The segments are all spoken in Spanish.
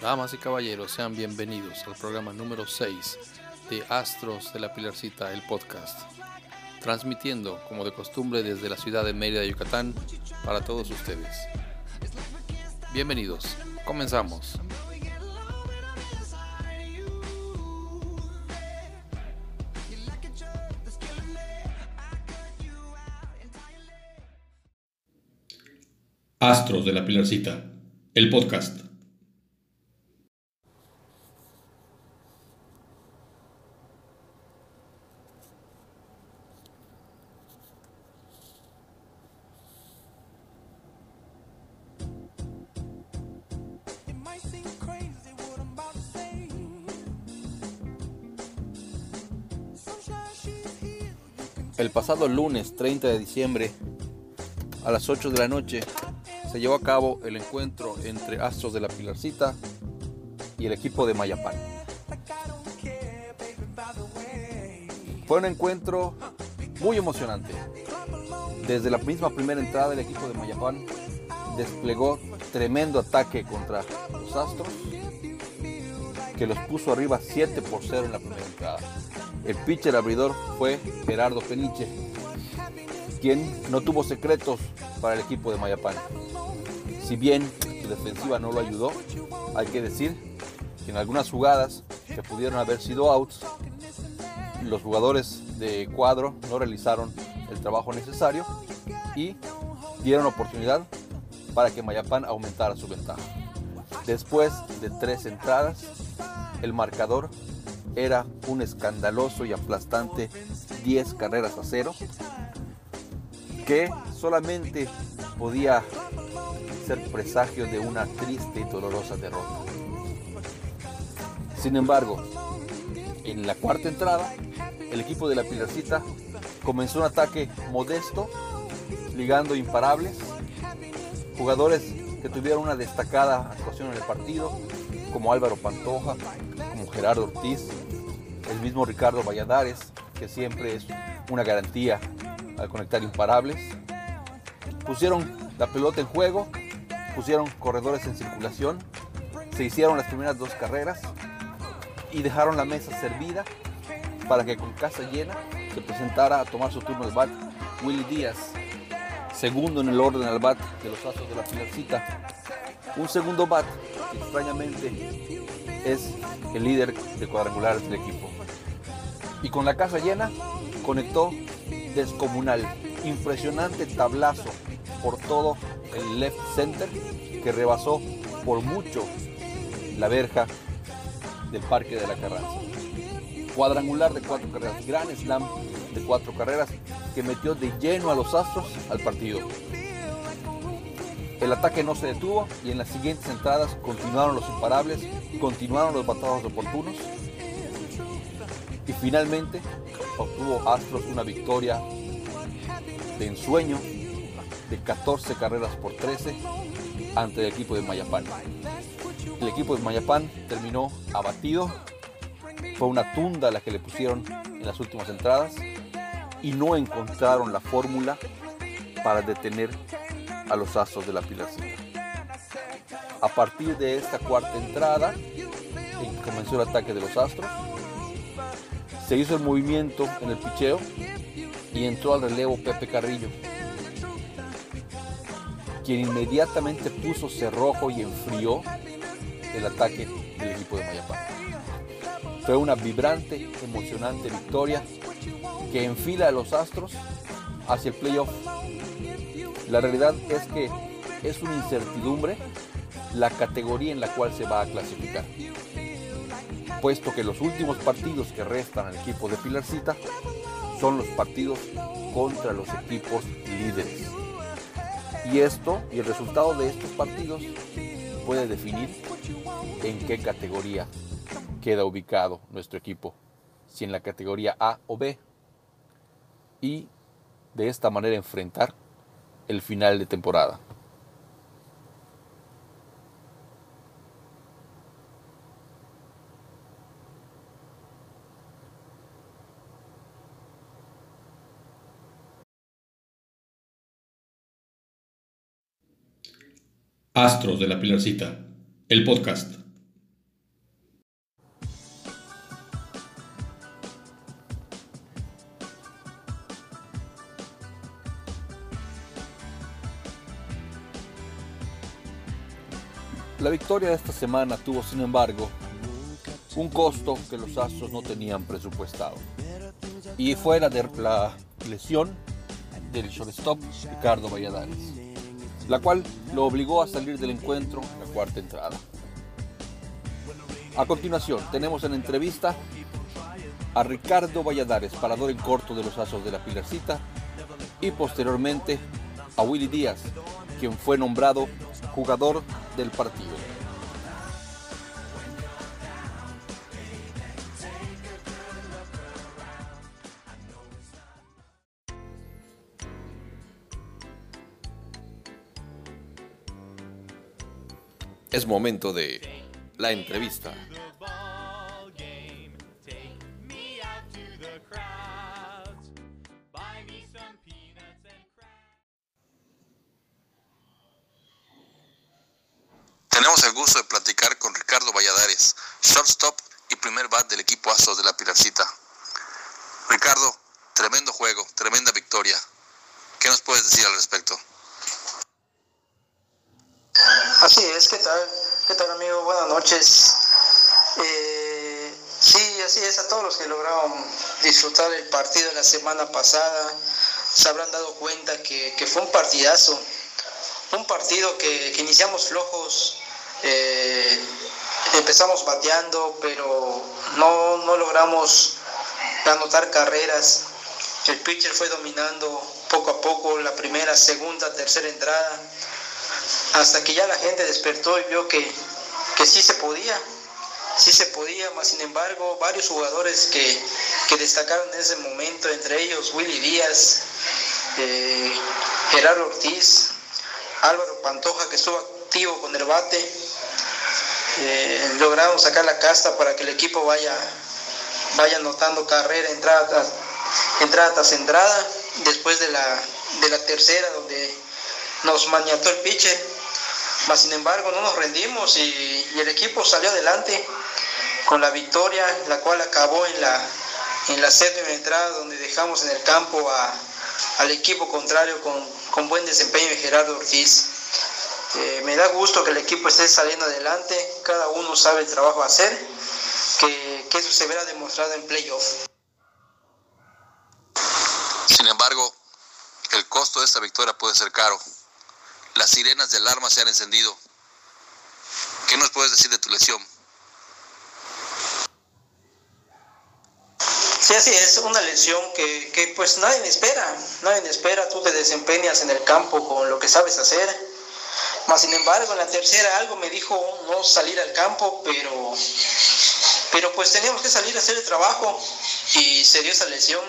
Damas y caballeros, sean bienvenidos al programa número 6 de Astros de la Pilarcita, el podcast. Transmitiendo, como de costumbre, desde la ciudad de Mérida, Yucatán, para todos ustedes. Bienvenidos, comenzamos. Astros de la Pilarcita, el podcast. El pasado lunes 30 de diciembre, a las 8 de la noche, se llevó a cabo el encuentro entre Astros de la Pilarcita y el equipo de Mayapán. Fue un encuentro muy emocionante. Desde la misma primera entrada el equipo de Mayapán desplegó tremendo ataque contra los Astros que los puso arriba 7 por 0 en la primera entrada. El pitcher abridor fue Gerardo Peniche, quien no tuvo secretos para el equipo de Mayapán. Si bien su defensiva no lo ayudó, hay que decir que en algunas jugadas que pudieron haber sido outs, los jugadores de cuadro no realizaron el trabajo necesario y dieron oportunidad para que Mayapán aumentara su ventaja. Después de tres entradas, el marcador era un escandaloso y aplastante 10 carreras a cero, que solamente podía ser presagio de una triste y dolorosa derrota. Sin embargo, en la cuarta entrada, el equipo de la Pilarcita comenzó un ataque modesto, ligando imparables, jugadores que tuvieron una destacada actuación en el partido, como Álvaro Pantoja, como Gerardo Ortiz, el mismo Ricardo Valladares, que siempre es una garantía al conectar imparables. Pusieron la pelota en juego, pusieron corredores en circulación, se hicieron las primeras dos carreras y dejaron la mesa servida para que con casa llena se presentara a tomar su turno el bat Willy Díaz, segundo en el orden al bat de los Astros de la Pilarcita. Un segundo bat extrañamente es el líder de cuadrangulares del equipo. Y con la casa llena conectó descomunal, impresionante tablazo por todo el left center que rebasó por mucho la verja del Parque de la Carranza. Cuadrangular de cuatro carreras, gran slam de cuatro carreras que metió de lleno a los Astros al partido. El ataque no se detuvo y en las siguientes entradas continuaron los imparables, continuaron los batados oportunos y finalmente obtuvo Astros una victoria de ensueño de 14 carreras por 13 ante el equipo de Mayapán. El equipo de Mayapán terminó abatido, fue una tunda la que le pusieron en las últimas entradas y no encontraron la fórmula para detener a los Astros de la Pilarcita. A partir de esta cuarta entrada, comenzó el ataque de los Astros, se hizo el movimiento en el picheo y entró al relevo Pepe Carrillo, quien inmediatamente puso cerrojo y enfrió el ataque del equipo de Mayapán. Fue una vibrante, emocionante victoria que enfila a los Astros hacia el playoff. La realidad es que es una incertidumbre la categoría en la cual se va a clasificar, puesto que los últimos partidos que restan al equipo de Pilarcita son los partidos contra los equipos líderes. Y esto y el resultado de estos partidos puede definir en qué categoría queda ubicado nuestro equipo, si en la categoría A o B, y de esta manera enfrentar el final de temporada. Astros de la Pilarcita, el podcast. La victoria de esta semana tuvo, sin embargo, un costo que los Astros no tenían presupuestado. Y fue la, de, la lesión del shortstop Ricardo Valladares, la cual lo obligó a salir del encuentro en la cuarta entrada. A continuación, tenemos en entrevista a Ricardo Valladares, parador en corto de los Astros de la Pilarcita, y posteriormente a Willy Díaz, quien fue nombrado jugador del partido. Es momento de la entrevista. Tenemos el gusto de platicar con Ricardo Valladares, shortstop y primer bat del equipo Astros de la Pilarcita. Ricardo, tremendo juego, tremenda victoria. ¿Qué nos puedes decir al respecto? Así es, ¿qué tal? ¿Qué tal amigo? Buenas noches. Eh, sí, así es, a todos los que lograron disfrutar el partido la semana pasada, se habrán dado cuenta que, que fue un partidazo, un partido que, que iniciamos flojos, eh, empezamos bateando, pero no, no logramos anotar carreras. El pitcher fue dominando poco a poco la primera, segunda, tercera entrada hasta que ya la gente despertó y vio que, que sí se podía, sí se podía, más sin embargo varios jugadores que, que destacaron en ese momento, entre ellos Willy Díaz, eh, Gerardo Ortiz, Álvaro Pantoja que estuvo activo con el bate, eh, lograron sacar la casta para que el equipo vaya, vaya anotando carrera, entrada tras entrada, tras después de la, de la tercera donde nos maniató el pitcher mas sin embargo no nos rendimos y, y, el equipo salió adelante con la victoria, la cual acabó en la, en la séptima entrada donde dejamos en el campo a, al equipo contrario con, con, buen desempeño de Gerardo Ortiz. Eh, me da gusto que el equipo esté saliendo adelante, cada uno sabe el trabajo a hacer, que, que eso se verá demostrado en playoff. Sin embargo, el costo de esta victoria puede ser caro las sirenas de alarma se han encendido. ¿Qué nos puedes decir de tu lesión? Sí, así es, una lesión que, que pues nadie espera, nadie espera, tú te desempeñas en el campo con lo que sabes hacer, más sin embargo en la tercera algo me dijo no salir al campo, pero, pero pues teníamos que salir a hacer el trabajo y se dio esa lesión,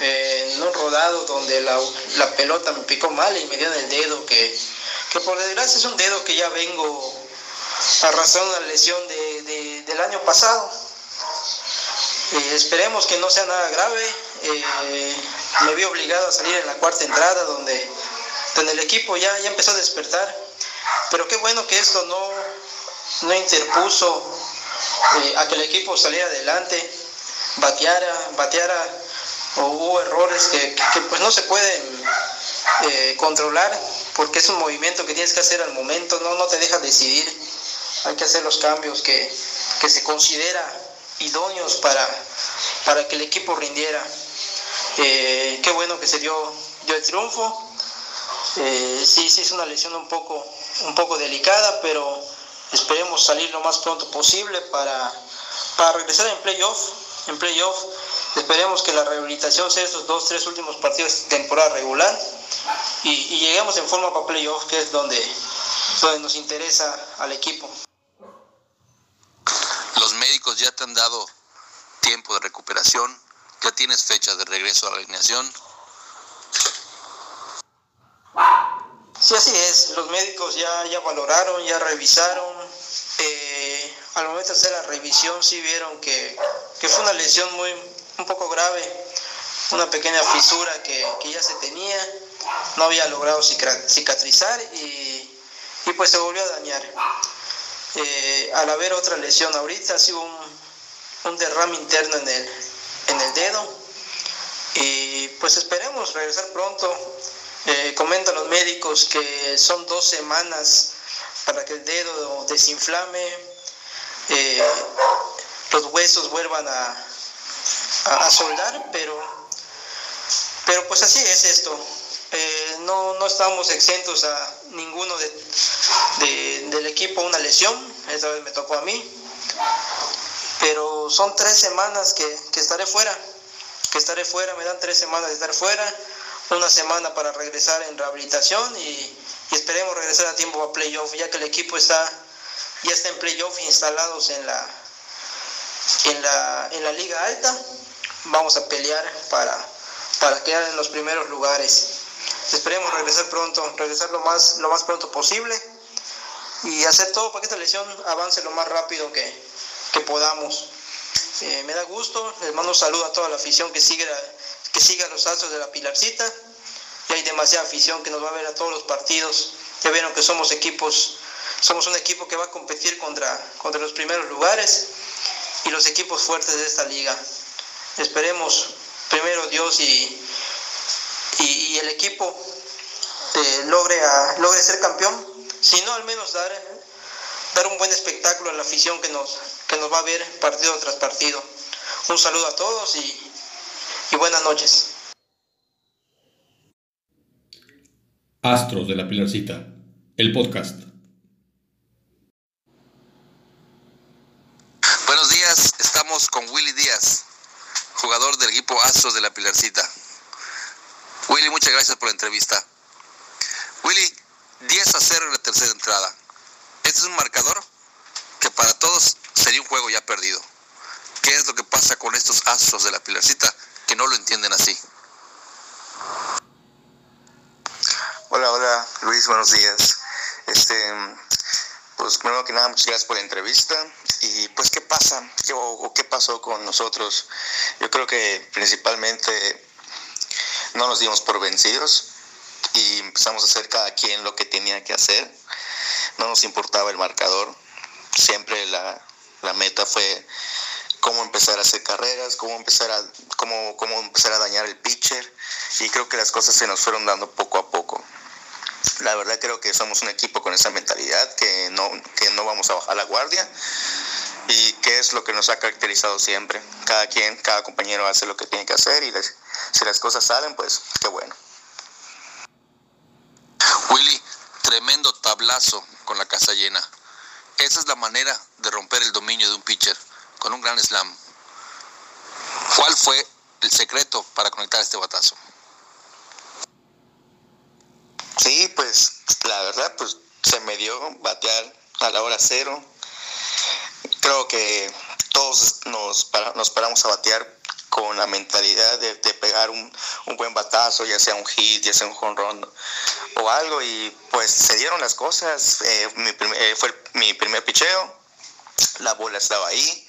eh, en un rodado donde la, la, pelota me picó mal y me dio en el dedo, que, que por desgracia es un dedo que ya vengo arrastrando una lesión de, de, del año pasado. Eh, esperemos que no sea nada grave. Eh, me vi obligado a salir en la cuarta entrada donde, donde el equipo ya, ya empezó a despertar. Pero qué bueno que esto no, no interpuso a que el equipo saliera adelante, bateara, bateara o hubo errores que, pues no se pueden eh, controlar porque es un movimiento que tienes que hacer al momento, no, no te deja decidir, hay que hacer los cambios que, que se considera idóneos para, para que el equipo rindiera. Eh, qué bueno que se dio, dio el triunfo. Eh, sí, sí es una lesión un poco, un poco delicada, pero esperemos salir lo más pronto posible para, para regresar en playoff. En playoff Esperemos que la rehabilitación sea estos dos, tres últimos partidos de temporada regular y, y lleguemos en forma para playoff, que es donde, donde nos interesa al equipo. Los médicos ya te han dado tiempo de recuperación, ya tienes fecha de regreso a la alineación. Sí, así es. Los médicos ya, ya valoraron, ya revisaron. Eh, al momento de hacer la revisión sí vieron que, que fue una lesión muy, un poco grave, una pequeña fisura que, que, ya se tenía, no había logrado cicatrizar y, y pues se volvió a dañar. Eh, al haber otra lesión ahorita, ha sido un, derrame interno en el, en el dedo y pues esperemos regresar pronto. Eh, comentan los médicos que son dos semanas para que el dedo desinflame, eh, los huesos vuelvan a, a, soldar, pero, pero pues así es esto. Eh, no, no estamos exentos a ninguno de, del equipo una lesión, esta vez me tocó a mí, pero son tres semanas que, que estaré fuera, que estaré fuera, me dan tres semanas de estar fuera, una semana para regresar en rehabilitación y, esperemos regresar a tiempo a playoff, ya que el equipo está ya está en playoff instalados en la en la, en la liga alta vamos a pelear para, para quedar en los primeros lugares. Esperemos regresar pronto, regresar lo más, lo más pronto posible y hacer todo para que esta lesión avance lo más rápido que, que podamos. Eh, me da gusto, les mando un saludo a toda la afición que sigue, que siga los astros de la Pilarcita. Y hay demasiada afición que nos va a ver a todos los partidos. Ya vieron que somos equipos, somos un equipo que va a competir contra, contra los primeros lugares y los equipos fuertes de esta liga. Esperemos primero Dios y, y, el equipo eh, logre, logre ser campeón, si no al menos dar, dar un buen espectáculo a la afición que nos, que nos va a ver partido tras partido. Un saludo a todos y, y buenas noches. Astros de la Pilarcita, el podcast. Buenos días, estamos con Willy Díaz, jugador del equipo Astros de la Pilarcita. Willy, muchas gracias por la entrevista. Willy, 10 a 0 en la tercera entrada. Este es un marcador que para todos sería un juego ya perdido. ¿Qué es lo que pasa con estos Astros de la Pilarcita que no lo entienden así? Hola, hola, Luis, buenos días. Este, pues primero que nada, muchas gracias por la entrevista. Y pues, ¿qué pasa? ¿Qué, o, qué pasó con nosotros? Yo creo que principalmente no nos dimos por vencidos y empezamos a hacer cada quien lo que tenía que hacer. No nos importaba el marcador. Siempre la, la meta fue cómo empezar a hacer carreras, cómo empezar a, cómo, cómo empezar a dañar el pitcher. Y creo que las cosas se nos fueron dando poco a poco la verdad creo que somos un equipo con esa mentalidad, que no, que no vamos a bajar la guardia y que es lo que nos ha caracterizado siempre. Cada quien, cada compañero hace lo que tiene que hacer y si las cosas salen, pues qué bueno. Willy, tremendo tablazo con la casa llena. Esa es la manera de romper el dominio de un pitcher, con un gran slam. ¿Cuál fue el secreto para conectar este batazo? Sí, pues la verdad, pues se me dio batear a la hora cero. Creo que todos nos, nos paramos a batear con la mentalidad de, pegar un, buen batazo, ya sea un hit, ya sea un jonrón o algo, y pues se dieron las cosas. Eh, mi eh, fue mi primer picheo, la bola estaba ahí,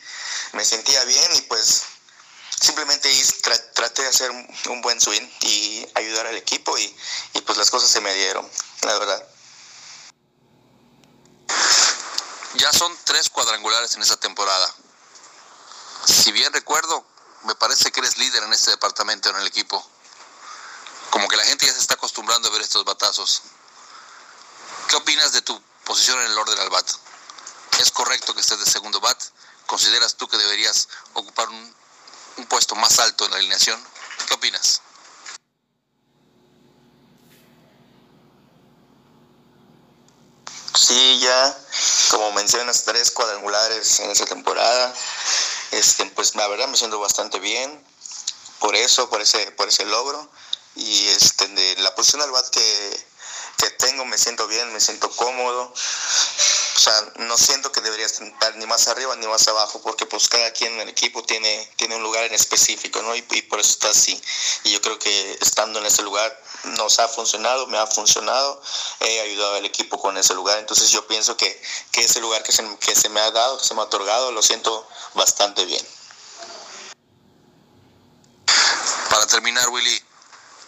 me sentía bien y pues simplemente traté de hacer un, buen swing y ayudar al equipo y, y pues las cosas se me dieron, la verdad. Ya son tres cuadrangulares en esa temporada. Si bien recuerdo, me parece que eres líder en este departamento, en el equipo. Como que la gente ya se está acostumbrando a ver estos batazos. ¿Qué opinas de tu posición en el orden al bat? ¿Es correcto que estés de segundo bat? ¿Consideras tú que deberías ocupar un, un puesto más alto en la alineación. ¿Qué opinas? Sí, ya, como mencionas, tres cuadrangulares en esa temporada. Este, pues la verdad me siento bastante bien por eso, por ese, por ese logro. Y este, de la posición al bat que, que tengo me siento bien, me siento cómodo. O sea, no siento que debería estar ni más arriba ni más abajo, porque pues cada quien en el equipo tiene, tiene un lugar en específico, ¿no? Y, por eso está así. Y yo creo que estando en ese lugar nos ha funcionado, me ha funcionado, he ayudado al equipo con ese lugar. Entonces yo pienso que, que ese lugar que se, que se me ha dado, que se me ha otorgado, lo siento bastante bien. Para terminar, Willy,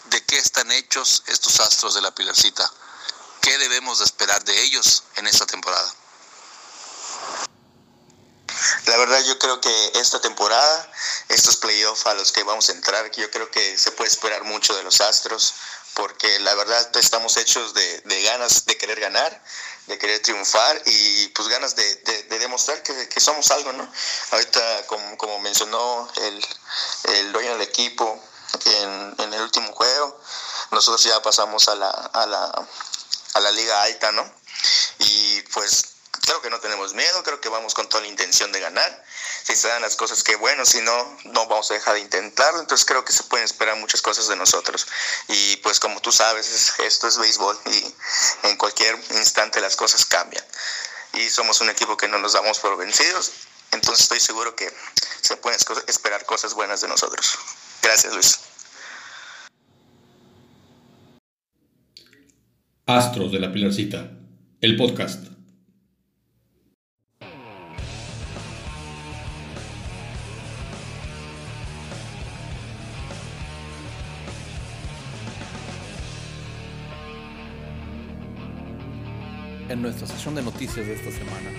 ¿de qué están hechos estos astros de la Pilarcita? ¿Qué debemos de esperar de ellos en esta temporada? La verdad yo creo que esta temporada, estos playoffs a los que vamos a entrar, yo creo que se puede esperar mucho de los Astros, porque la verdad estamos hechos de, ganas de querer ganar, de querer triunfar y pues ganas de, de, de demostrar que, somos algo, ¿no? Ahorita, como, como mencionó el, el dueño del equipo en, en, el último juego, nosotros ya pasamos a la, a la, a la liga alta, ¿no? Y pues creo que no tenemos miedo, creo que vamos con toda la intención de ganar. Si se dan las cosas, que bueno, si no, no vamos a dejar de intentarlo. Entonces creo que se pueden esperar muchas cosas de nosotros. Y pues como tú sabes, esto es béisbol y en cualquier instante las cosas cambian. Y somos un equipo que no nos damos por vencidos. Entonces estoy seguro que se pueden esperar cosas buenas de nosotros. Gracias, Luis. Astros de la Pilarcita, el podcast. En nuestra sesión de noticias de esta semana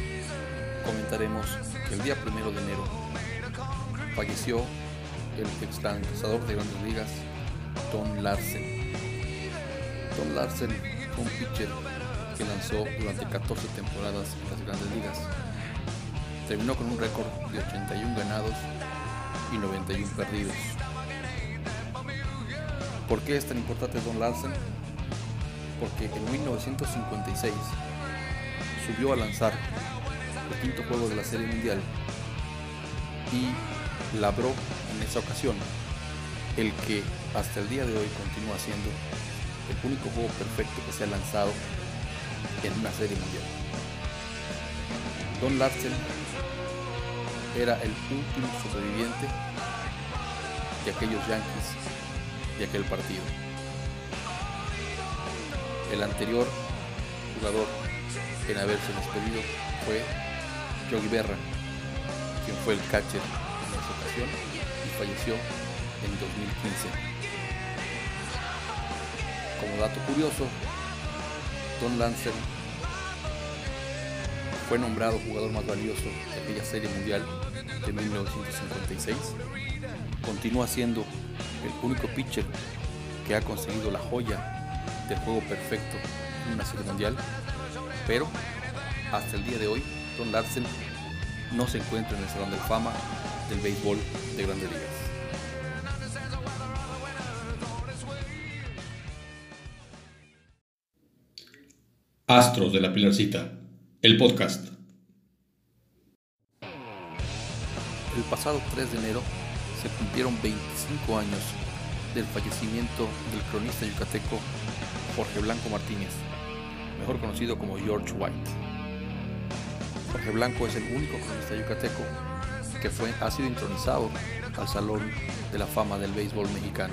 comentaremos que el día primero de enero falleció el exlanzador de grandes ligas Don Larsen. Don Larsen un pitcher que lanzó durante 14 temporadas las grandes ligas. Terminó con un récord de 81 ganados y 91 perdidos. ¿Por qué es tan importante Don Larsen? Porque en 1956 subió a lanzar el quinto juego de la Serie Mundial y labró en esa ocasión el que hasta el día de hoy continúa siendo el único juego perfecto que se ha lanzado en una Serie Mundial. Don Larsen era el último sobreviviente de aquellos Yankees de aquel partido. El anterior jugador en haberse despedido fue Yogi Berra, quien fue el catcher en esa ocasión y falleció en 2015. Como dato curioso, Don Lancer fue nombrado jugador más valioso de aquella serie mundial de 1956. Continúa siendo el único pitcher que ha conseguido la joya del juego perfecto en una serie mundial pero hasta el día de hoy Don Larsen no se encuentra en el Salón de Fama del béisbol de grandes ligas. Astros de la Pilarcita, el podcast. El pasado 3 de enero se cumplieron 25 años del fallecimiento del cronista yucateco Jorge Blanco Martínez, mejor conocido como George White. Jorge Blanco es el único cronista yucateco que fue, ha sido intronizado al Salón de la Fama del Béisbol Mexicano.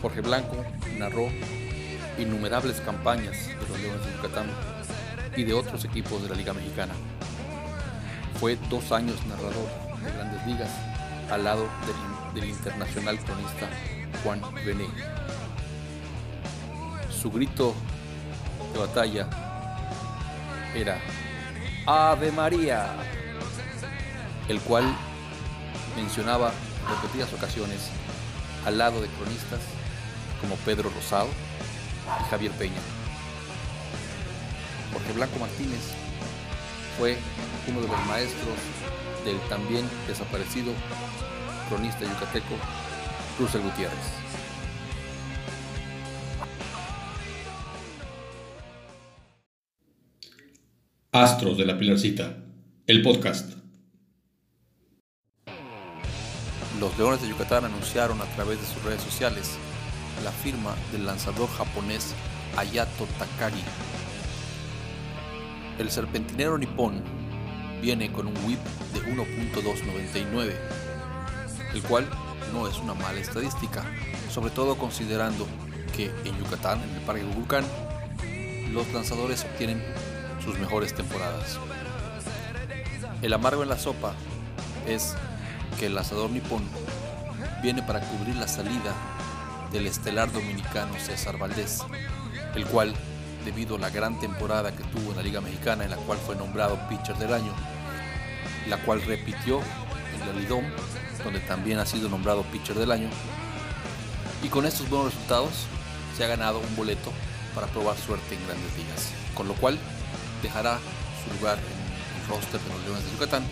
Jorge Blanco narró innumerables campañas de los Leones de Yucatán y de otros equipos de la Liga Mexicana. Fue dos años narrador de grandes ligas al lado del, internacional cronista Juan Bené. Su grito de batalla era Ave María, el cual mencionaba en repetidas ocasiones al lado de cronistas como Pedro Rosado Javier Peña. Jorge Blanco Martínez fue uno de los maestros del también desaparecido cronista yucateco Russell Gutiérrez. Astros de la Pilarcita, el podcast. Los Leones de Yucatán anunciaron a través de sus redes sociales la firma del lanzador japonés Ayato Takagi. El serpentinero nipón viene con un whip de 1.299, el cual no es una mala estadística, sobre todo considerando que en Yucatán, en el Parque Gugulcán, los lanzadores obtienen sus mejores temporadas. El amargo en la sopa es que el lanzador nipón viene para cubrir la salida del estelar dominicano César Valdés, el cual debido a la gran temporada que tuvo en la Liga Mexicana en la cual fue nombrado pitcher del año, la cual repitió en la Lidom, donde también ha sido nombrado pitcher del año. Y con estos buenos resultados se ha ganado un boleto para probar suerte en grandes ligas, con lo cual dejará su lugar en el roster de los Leones de Yucatán,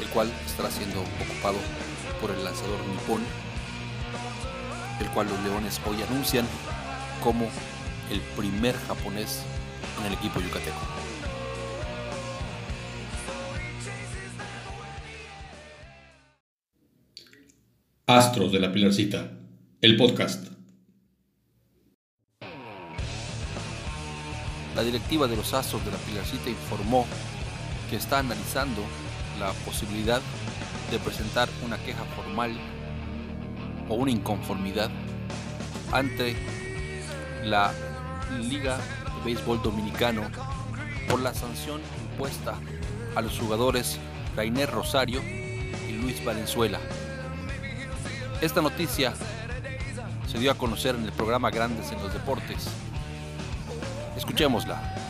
el cual estará siendo ocupado por el lanzador nipón, el cual los Leones hoy anuncian como el primer japonés en el equipo yucateco. Astros de la Pilarcita, el podcast. La directiva de los Astros de la Pilarcita informó que está analizando la posibilidad de presentar una queja formal o una inconformidad ante la Liga de Béisbol Dominicano por la sanción impuesta a los jugadores Rainer Rosario y Luis Valenzuela. Esta noticia se dio a conocer en el programa Grandes en los Deportes. Escuchémosla.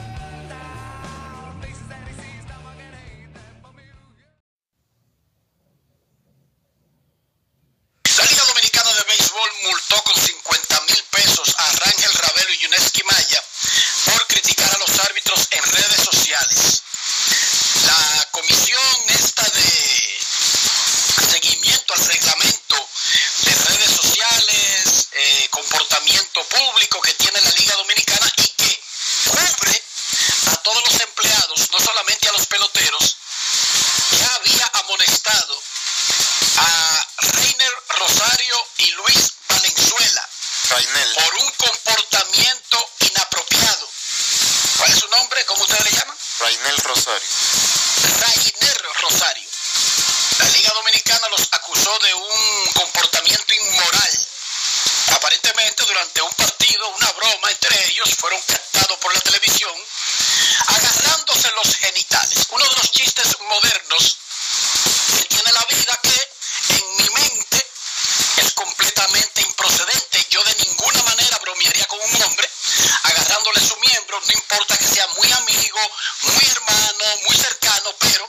No importa que sea muy amigo, muy hermano, muy cercano, pero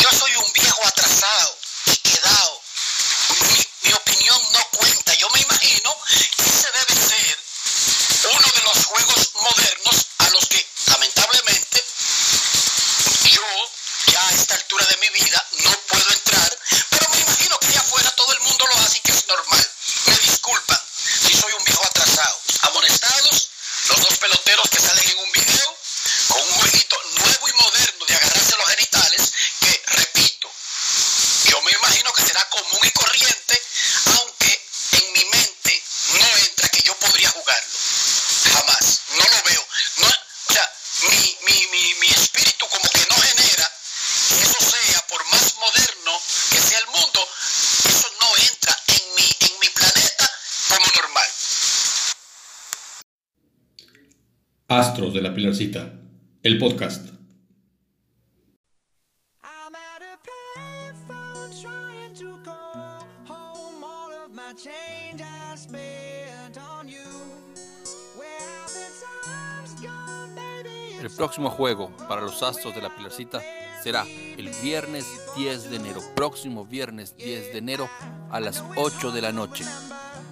yo soy un viejo atrasado y quedado. Mi, mi opinión no cuenta. Yo me imagino que ese debe ser uno de los juegos modernos a los que lamentablemente yo ya a esta altura de mi vida no puedo entrar, pero me imagino que allá afuera todo el mundo lo hace y que es normal. Me disculpan si soy un viejo atrasado. Amonestados, los dos peloteros que salen en un video con un jueguito nuevo y moderno de agarrarse los genitales, que repito, yo me imagino que será común y corriente, aunque en mi mente no entra que yo podría jugarlo. Jamás, no lo veo. No, o sea, mi, mi, mi, mi espíritu como que no genera que eso sea, por más moderno que sea el mundo, eso no entra en mi, en mi planeta como normal. Astros de la Pilarcita, el podcast. I'm at a payphone trying to call home. All of my change I spent on you. Where have the times gone, baby? El próximo juego para los Astros de la Pilarcita será el viernes 10 de enero, próximo viernes 10 de enero a las 8 de la noche.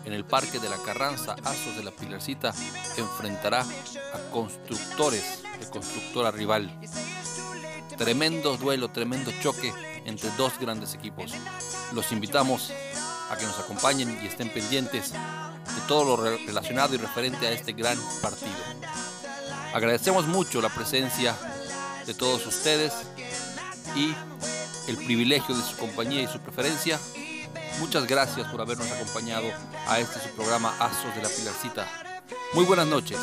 En el Parque de la Carranza, Astros de la Pilarcita enfrentará a constructores de constructora rival. Tremendo duelo, tremendo choque entre dos grandes equipos. Los invitamos a que nos acompañen y estén pendientes de todo lo re- relacionado y referente a este gran partido. Agradecemos mucho la presencia de todos ustedes y el privilegio de su compañía y su preferencia. Muchas gracias por habernos acompañado a este su programa Astros de la Pilarcita. Muy buenas noches.